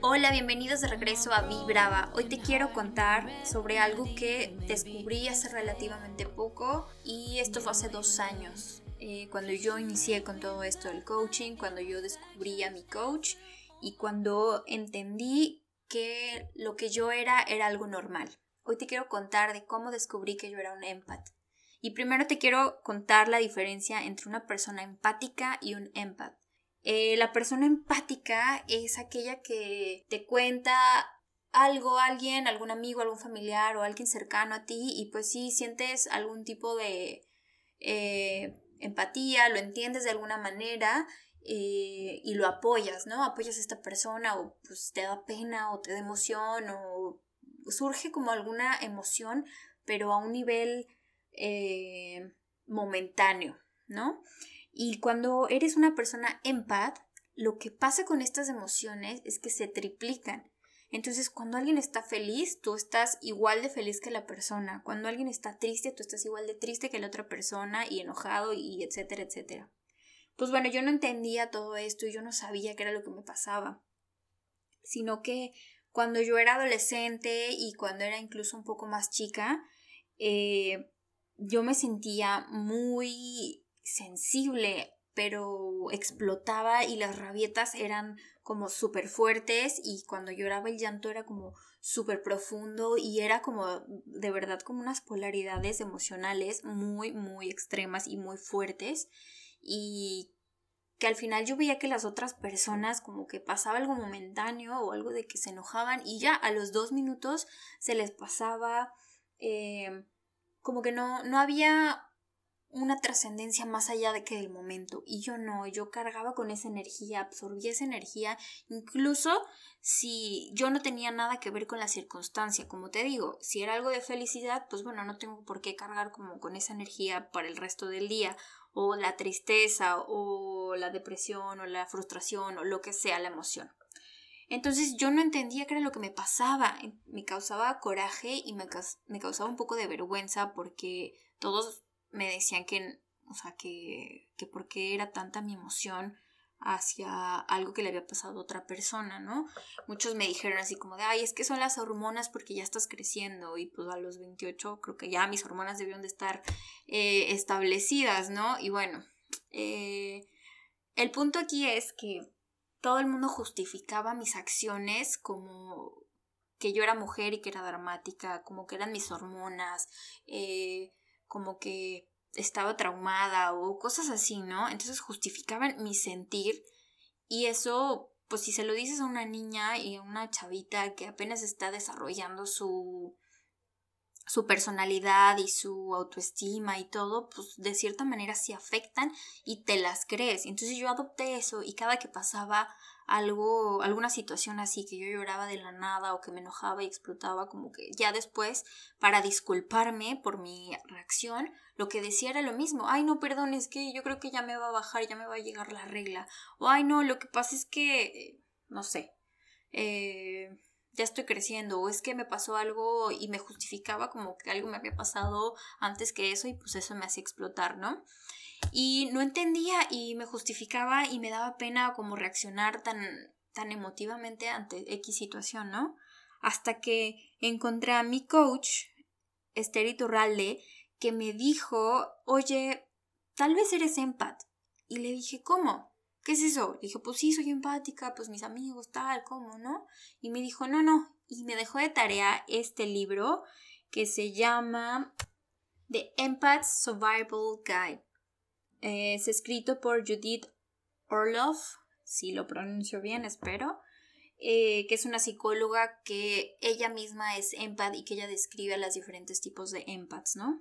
Hola, bienvenidos de regreso a Vibrava. Hoy te quiero contar sobre algo que descubrí hace relativamente poco y esto fue hace dos años. Eh, cuando yo inicié con todo esto del coaching, cuando yo descubrí a mi coach y cuando entendí que lo que yo era era algo normal. Hoy te quiero contar de cómo descubrí que yo era un empath. Y primero te quiero contar la diferencia entre una persona empática y un empath. Eh, la persona empática es aquella que te cuenta algo, alguien, algún amigo, algún familiar o alguien cercano a ti y pues sí sientes algún tipo de eh, empatía, lo entiendes de alguna manera eh, y lo apoyas, ¿no? Apoyas a esta persona o pues te da pena o te da emoción o surge como alguna emoción, pero a un nivel momentáneo, ¿no? Y cuando eres una persona empath, lo que pasa con estas emociones es que se triplican. Entonces, cuando alguien está feliz, tú estás igual de feliz que la persona. Cuando alguien está triste, tú estás igual de triste que la otra persona y enojado y etcétera, etcétera. Pues bueno, yo no entendía todo esto y yo no sabía qué era lo que me pasaba. Sino que cuando yo era adolescente y cuando era incluso un poco más chica, eh, yo me sentía muy sensible, pero explotaba y las rabietas eran como súper fuertes y cuando lloraba el llanto era como súper profundo y era como de verdad como unas polaridades emocionales muy, muy extremas y muy fuertes y que al final yo veía que las otras personas como que pasaba algo momentáneo o algo de que se enojaban y ya a los dos minutos se les pasaba eh, como que no, no había una trascendencia más allá de que del momento y yo no, yo cargaba con esa energía, absorbía esa energía, incluso si yo no tenía nada que ver con la circunstancia, como te digo, si era algo de felicidad, pues bueno, no tengo por qué cargar como con esa energía para el resto del día, o la tristeza, o la depresión, o la frustración, o lo que sea la emoción. Entonces yo no entendía qué era lo que me pasaba, me causaba coraje y me, me causaba un poco de vergüenza porque todos me decían que, o sea, que, que por qué era tanta mi emoción hacia algo que le había pasado a otra persona, ¿no? Muchos me dijeron así como de, ay, es que son las hormonas porque ya estás creciendo y pues a los 28 creo que ya mis hormonas debieron de estar eh, establecidas, ¿no? Y bueno, eh, el punto aquí es que todo el mundo justificaba mis acciones como que yo era mujer y que era dramática, como que eran mis hormonas, eh, como que estaba traumada o cosas así, ¿no? Entonces justificaban mi sentir y eso, pues si se lo dices a una niña y a una chavita que apenas está desarrollando su su personalidad y su autoestima y todo, pues de cierta manera sí afectan y te las crees. Entonces yo adopté eso y cada que pasaba algo, alguna situación así que yo lloraba de la nada o que me enojaba y explotaba, como que ya después, para disculparme por mi reacción, lo que decía era lo mismo, ay no, perdón, es que yo creo que ya me va a bajar, ya me va a llegar la regla, o ay no, lo que pasa es que, no sé, eh, ya estoy creciendo o es que me pasó algo y me justificaba como que algo me había pasado antes que eso y pues eso me hacía explotar, ¿no? Y no entendía y me justificaba y me daba pena como reaccionar tan, tan emotivamente ante X situación, ¿no? Hasta que encontré a mi coach, Esther Iturralde, que me dijo, oye, tal vez eres empath. Y le dije, ¿cómo? ¿Qué es eso? Le dije, pues sí, soy empática, pues mis amigos, tal, ¿cómo, no? Y me dijo, no, no. Y me dejó de tarea este libro que se llama The Empath Survival Guide. Es escrito por Judith Orloff, si lo pronuncio bien, espero, eh, que es una psicóloga que ella misma es empath y que ella describe a los diferentes tipos de empaths, ¿no?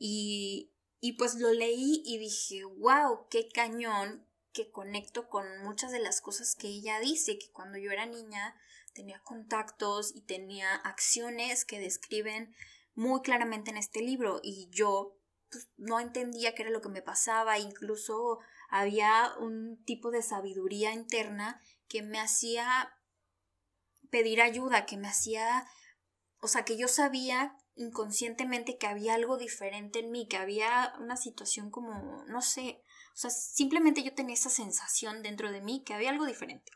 Y, y pues lo leí y dije, wow, qué cañón que conecto con muchas de las cosas que ella dice, que cuando yo era niña tenía contactos y tenía acciones que describen muy claramente en este libro y yo pues, no entendía qué era lo que me pasaba, incluso había un tipo de sabiduría interna que me hacía pedir ayuda, que me hacía, o sea, que yo sabía inconscientemente que había algo diferente en mí, que había una situación como, no sé, o sea, simplemente yo tenía esa sensación dentro de mí que había algo diferente.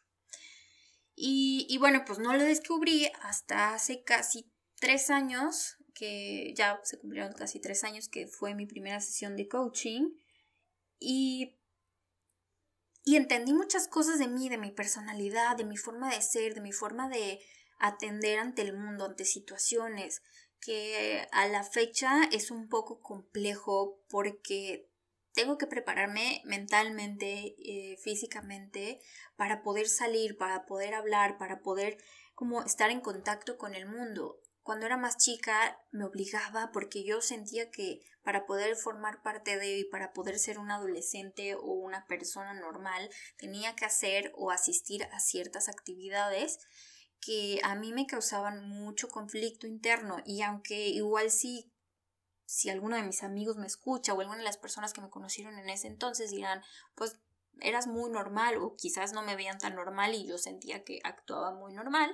Y, y bueno, pues no lo descubrí hasta hace casi tres años, que ya se cumplieron casi tres años, que fue mi primera sesión de coaching. Y, y entendí muchas cosas de mí, de mi personalidad, de mi forma de ser, de mi forma de atender ante el mundo, ante situaciones, que a la fecha es un poco complejo porque tengo que prepararme mentalmente, eh, físicamente, para poder salir, para poder hablar, para poder como estar en contacto con el mundo. Cuando era más chica me obligaba porque yo sentía que para poder formar parte de y para poder ser un adolescente o una persona normal tenía que hacer o asistir a ciertas actividades que a mí me causaban mucho conflicto interno y aunque igual sí si alguno de mis amigos me escucha o alguna de las personas que me conocieron en ese entonces dirán pues eras muy normal o quizás no me veían tan normal y yo sentía que actuaba muy normal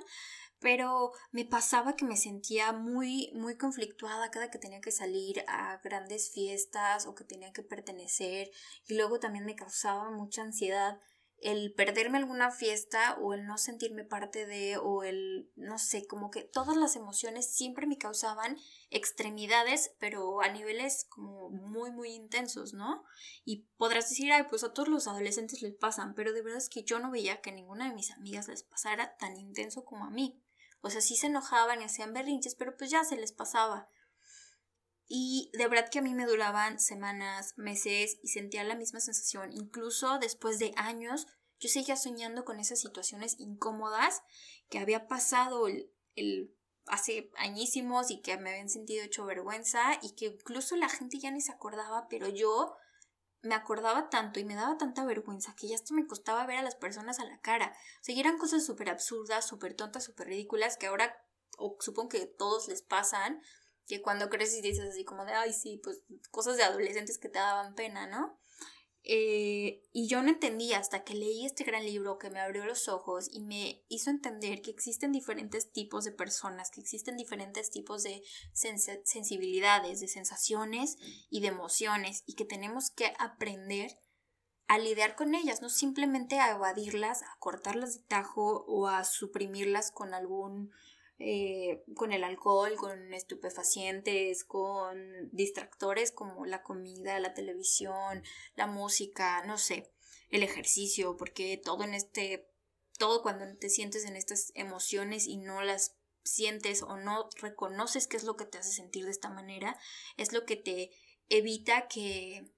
pero me pasaba que me sentía muy muy conflictuada cada que tenía que salir a grandes fiestas o que tenía que pertenecer y luego también me causaba mucha ansiedad el perderme alguna fiesta o el no sentirme parte de o el no sé, como que todas las emociones siempre me causaban extremidades, pero a niveles como muy muy intensos, ¿no? Y podrás decir, ay, pues a todos los adolescentes les pasan, pero de verdad es que yo no veía que ninguna de mis amigas les pasara tan intenso como a mí. O sea, sí se enojaban y hacían berrinches, pero pues ya se les pasaba. Y de verdad que a mí me duraban semanas, meses y sentía la misma sensación. Incluso después de años, yo seguía soñando con esas situaciones incómodas que había pasado el, el hace añísimos y que me habían sentido hecho vergüenza y que incluso la gente ya ni se acordaba, pero yo me acordaba tanto y me daba tanta vergüenza que ya hasta me costaba ver a las personas a la cara. O sea, eran cosas súper absurdas, súper tontas, súper ridículas que ahora, o supongo que todos les pasan, que cuando creces dices así como de, ay, sí, pues cosas de adolescentes que te daban pena, ¿no? Eh, y yo no entendía hasta que leí este gran libro que me abrió los ojos y me hizo entender que existen diferentes tipos de personas, que existen diferentes tipos de sensibilidades, de sensaciones y de emociones y que tenemos que aprender a lidiar con ellas, no simplemente a evadirlas, a cortarlas de tajo o a suprimirlas con algún eh, con el alcohol, con estupefacientes, con distractores como la comida, la televisión, la música, no sé, el ejercicio, porque todo en este, todo cuando te sientes en estas emociones y no las sientes o no reconoces qué es lo que te hace sentir de esta manera, es lo que te evita que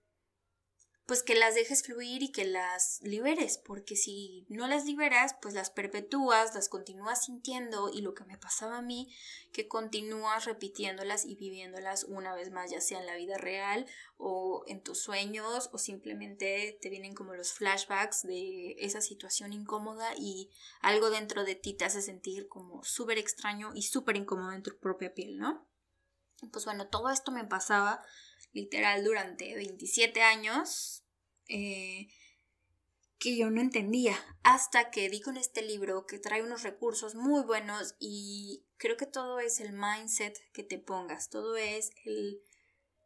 pues que las dejes fluir y que las liberes, porque si no las liberas, pues las perpetúas, las continúas sintiendo y lo que me pasaba a mí, que continúas repitiéndolas y viviéndolas una vez más, ya sea en la vida real o en tus sueños o simplemente te vienen como los flashbacks de esa situación incómoda y algo dentro de ti te hace sentir como súper extraño y súper incómodo en tu propia piel, ¿no? Pues bueno, todo esto me pasaba literal durante 27 años eh, que yo no entendía hasta que di con este libro que trae unos recursos muy buenos y creo que todo es el mindset que te pongas, todo es el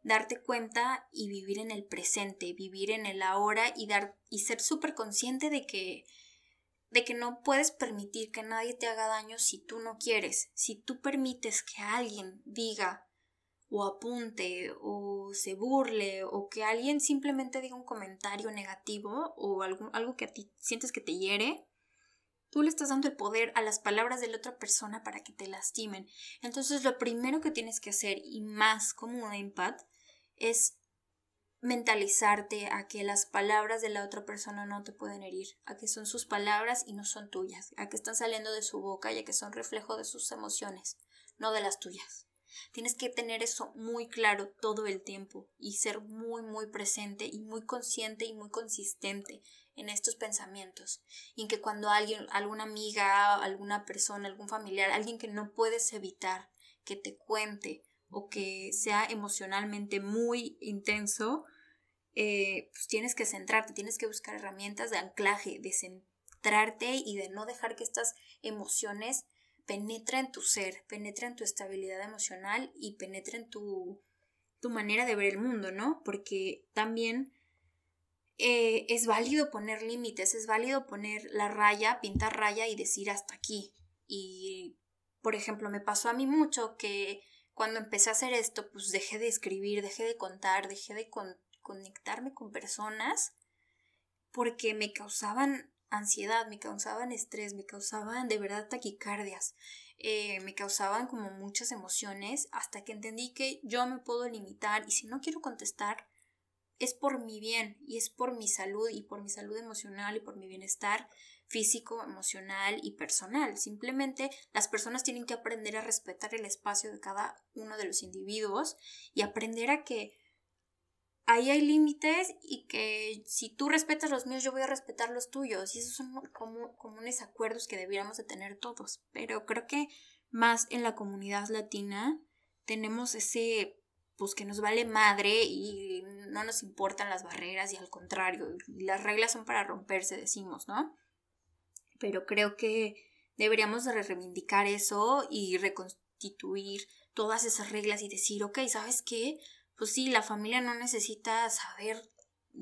darte cuenta y vivir en el presente, vivir en el ahora y dar y ser súper consciente de que de que no puedes permitir que nadie te haga daño si tú no quieres, si tú permites que alguien diga o apunte o se burle o que alguien simplemente diga un comentario negativo o algo, algo que a ti sientes que te hiere, tú le estás dando el poder a las palabras de la otra persona para que te lastimen. Entonces lo primero que tienes que hacer y más como un empath es mentalizarte a que las palabras de la otra persona no te pueden herir, a que son sus palabras y no son tuyas, a que están saliendo de su boca y a que son reflejo de sus emociones, no de las tuyas. Tienes que tener eso muy claro todo el tiempo y ser muy, muy presente y muy consciente y muy consistente en estos pensamientos. Y en que cuando alguien, alguna amiga, alguna persona, algún familiar, alguien que no puedes evitar que te cuente o que sea emocionalmente muy intenso, eh, pues tienes que centrarte, tienes que buscar herramientas de anclaje, de centrarte y de no dejar que estas emociones penetra en tu ser, penetra en tu estabilidad emocional y penetra en tu, tu manera de ver el mundo, ¿no? Porque también eh, es válido poner límites, es válido poner la raya, pintar raya y decir hasta aquí. Y, por ejemplo, me pasó a mí mucho que cuando empecé a hacer esto, pues dejé de escribir, dejé de contar, dejé de conectarme con personas porque me causaban ansiedad, me causaban estrés, me causaban de verdad taquicardias, eh, me causaban como muchas emociones hasta que entendí que yo me puedo limitar y si no quiero contestar es por mi bien y es por mi salud y por mi salud emocional y por mi bienestar físico, emocional y personal. Simplemente las personas tienen que aprender a respetar el espacio de cada uno de los individuos y aprender a que ahí hay límites y que si tú respetas los míos, yo voy a respetar los tuyos. Y esos son como comunes acuerdos que debiéramos de tener todos. Pero creo que más en la comunidad latina tenemos ese pues que nos vale madre y no nos importan las barreras y al contrario, las reglas son para romperse, decimos, ¿no? Pero creo que deberíamos de reivindicar eso y reconstituir todas esas reglas y decir, ok, ¿sabes qué? Pues sí, la familia no necesita saber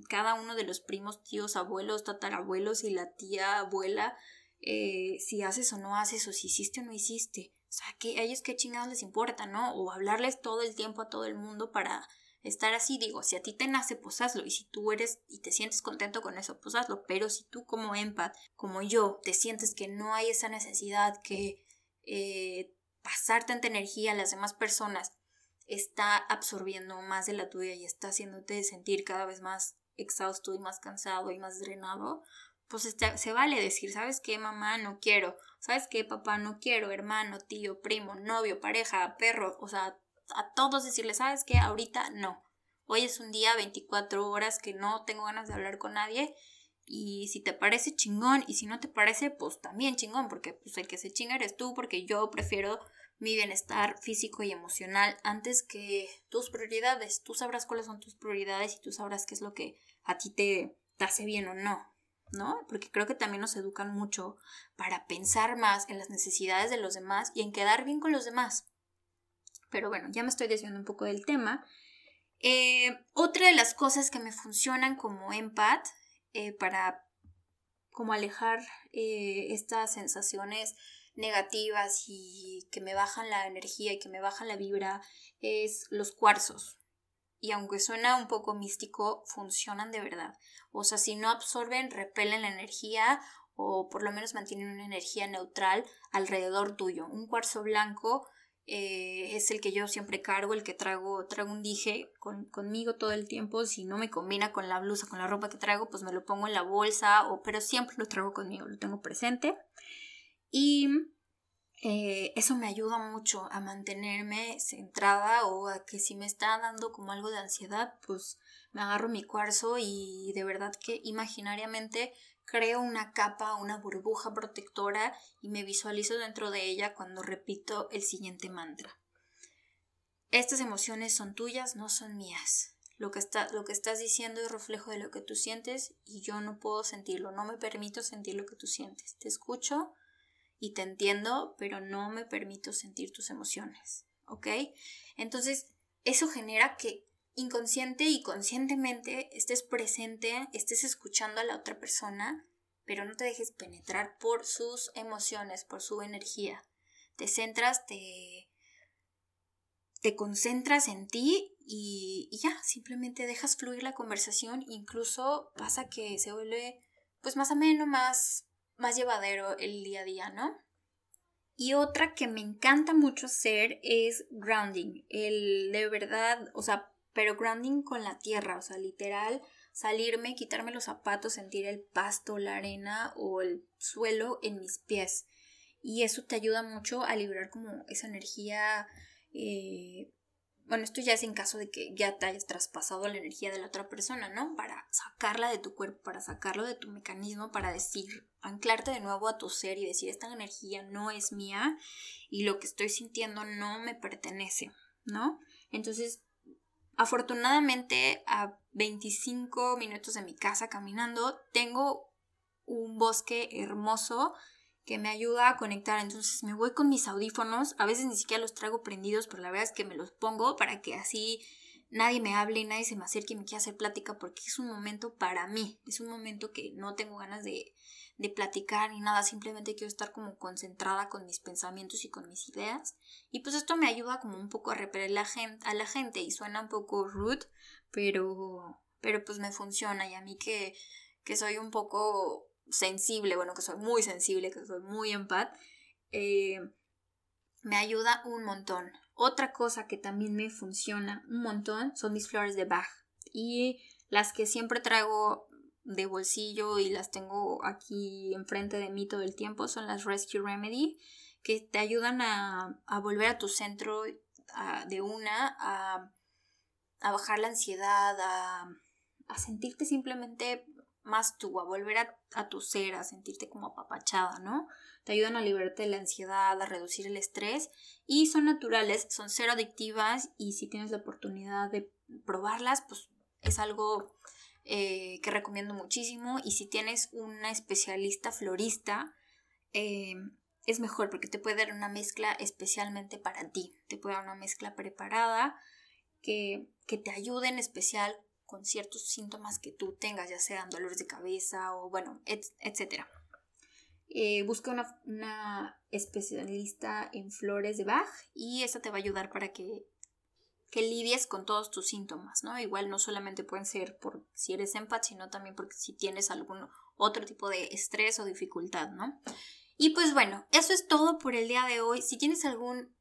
cada uno de los primos, tíos, abuelos, tatarabuelos y la tía, abuela, eh, si haces o no haces, o si hiciste o no hiciste. O sea, que a ellos qué chingados les importa, ¿no? O hablarles todo el tiempo a todo el mundo para estar así. Digo, si a ti te nace, pues hazlo. Y si tú eres y te sientes contento con eso, pues hazlo. Pero si tú como empath, como yo, te sientes que no hay esa necesidad, que eh, pasar tanta energía a las demás personas está absorbiendo más de la tuya y está haciéndote sentir cada vez más exhausto y más cansado y más drenado, pues este, se vale decir, ¿sabes qué, mamá? No quiero. ¿Sabes qué, papá? No quiero. Hermano, tío, primo, novio, pareja, perro. O sea, a todos decirles, ¿sabes qué? Ahorita no. Hoy es un día 24 horas que no tengo ganas de hablar con nadie. Y si te parece chingón y si no te parece, pues también chingón, porque pues el que se chinga eres tú, porque yo prefiero mi bienestar físico y emocional antes que tus prioridades. Tú sabrás cuáles son tus prioridades y tú sabrás qué es lo que a ti te hace bien o no. ¿no? Porque creo que también nos educan mucho para pensar más en las necesidades de los demás y en quedar bien con los demás. Pero bueno, ya me estoy desviando un poco del tema. Eh, otra de las cosas que me funcionan como empath eh, para como alejar eh, estas sensaciones negativas y que me bajan la energía y que me bajan la vibra es los cuarzos y aunque suena un poco místico, funcionan de verdad. O sea, si no absorben, repelen la energía o por lo menos mantienen una energía neutral alrededor tuyo. Un cuarzo blanco eh, es el que yo siempre cargo, el que traigo, traigo un dije conmigo todo el tiempo. Si no me combina con la blusa, con la ropa que traigo, pues me lo pongo en la bolsa, o, pero siempre lo traigo conmigo, lo tengo presente. Y eh, eso me ayuda mucho a mantenerme centrada o a que si me está dando como algo de ansiedad, pues me agarro mi cuarzo y de verdad que imaginariamente creo una capa, una burbuja protectora y me visualizo dentro de ella cuando repito el siguiente mantra. Estas emociones son tuyas, no son mías. Lo que, está, lo que estás diciendo es reflejo de lo que tú sientes y yo no puedo sentirlo, no me permito sentir lo que tú sientes. Te escucho, y te entiendo, pero no me permito sentir tus emociones, ¿ok? Entonces, eso genera que inconsciente y conscientemente estés presente, estés escuchando a la otra persona, pero no te dejes penetrar por sus emociones, por su energía. Te centras, te, te concentras en ti y, ya, simplemente dejas fluir la conversación, incluso pasa que se vuelve pues más ameno, más más llevadero el día a día, ¿no? Y otra que me encanta mucho hacer es grounding, el de verdad, o sea, pero grounding con la tierra, o sea, literal, salirme, quitarme los zapatos, sentir el pasto, la arena o el suelo en mis pies. Y eso te ayuda mucho a liberar como esa energía eh, bueno, esto ya es en caso de que ya te hayas traspasado la energía de la otra persona, ¿no? Para sacarla de tu cuerpo, para sacarlo de tu mecanismo, para decir, anclarte de nuevo a tu ser y decir, esta energía no es mía y lo que estoy sintiendo no me pertenece, ¿no? Entonces, afortunadamente, a 25 minutos de mi casa caminando, tengo un bosque hermoso que me ayuda a conectar. Entonces me voy con mis audífonos, a veces ni siquiera los traigo prendidos, pero la verdad es que me los pongo para que así nadie me hable, nadie se me acerque y me quiera hacer plática porque es un momento para mí, es un momento que no tengo ganas de, de platicar ni nada, simplemente quiero estar como concentrada con mis pensamientos y con mis ideas. Y pues esto me ayuda como un poco a repeler la gente, a la gente y suena un poco rude, pero, pero pues me funciona y a mí que, que soy un poco sensible, bueno, que soy muy sensible, que soy muy empat, eh, me ayuda un montón. Otra cosa que también me funciona un montón son mis flores de Bach. Y las que siempre traigo de bolsillo y las tengo aquí enfrente de mí todo el tiempo son las Rescue Remedy, que te ayudan a, a volver a tu centro de una, a, a, bajar la ansiedad, a, a sentirte simplemente más tú, a volver a, tu ser, a sentirte como apapachada, ¿no? Te ayudan a liberarte de la ansiedad, a reducir el estrés y son naturales, son cero adictivas y si tienes la oportunidad de probarlas, pues es algo eh, que recomiendo muchísimo y si tienes una especialista florista, eh, es mejor porque te puede dar una mezcla especialmente para ti, te puede dar una mezcla preparada que, que te ayude en especial con ciertos síntomas que tú tengas, ya sean dolores de cabeza o bueno, etc. Eh, busca una, especialista en flores de Bach y esa te va a ayudar para que, que lidies con todos tus síntomas, ¿no? Igual no solamente pueden ser por si eres empat, sino también porque si tienes algún otro tipo de estrés o dificultad, ¿no? Y pues bueno, eso es todo por el día de hoy. Si tienes algún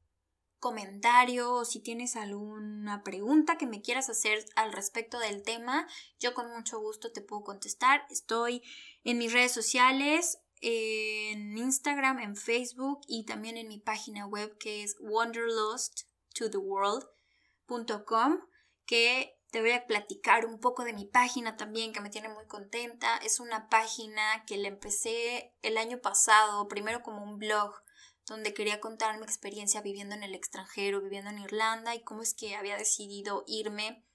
comentario o si tienes alguna pregunta que me quieras hacer al respecto del tema, yo con mucho gusto te puedo contestar. Estoy en mis redes sociales, en Instagram, en Facebook y también en mi página web que es wanderlosttotheworld.com que te voy a platicar un poco de mi página también que me tiene muy contenta. Es una página que la empecé el año pasado, primero como un blog donde quería contar mi experiencia viviendo en el extranjero, viviendo en Irlanda y cómo es que había decidido irme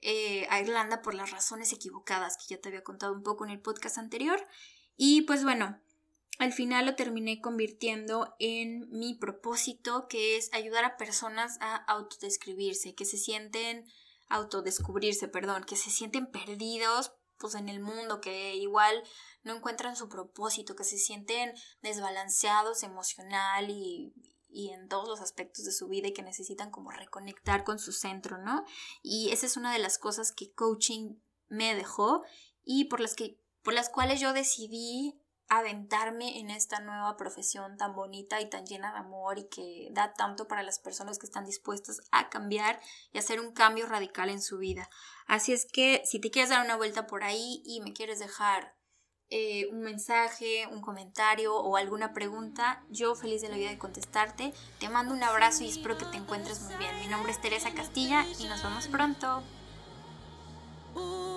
eh, a Irlanda por las razones equivocadas que ya te había contado un poco en el podcast anterior. Y pues bueno, al final lo terminé convirtiendo en mi propósito, que es ayudar a personas a autodescribirse, que se sienten autodescubrirse, perdón, que se sienten perdidos pues en el mundo, que igual no encuentran su propósito, que se sienten desbalanceados emocional y, y en todos los aspectos de su vida y que necesitan como reconectar con su centro, ¿no? Y esa es una de las cosas que coaching me dejó y por las que por las cuales yo decidí aventarme en esta nueva profesión tan bonita y tan llena de amor y que da tanto para las personas que están dispuestas a cambiar y hacer un cambio radical en su vida. Así es que si te quieres dar una vuelta por ahí y me quieres dejar eh, un mensaje, un comentario o alguna pregunta, yo feliz de la vida de contestarte. Te mando un abrazo y espero que te encuentres muy bien. Mi nombre es Teresa Castilla y nos vemos pronto. Uh,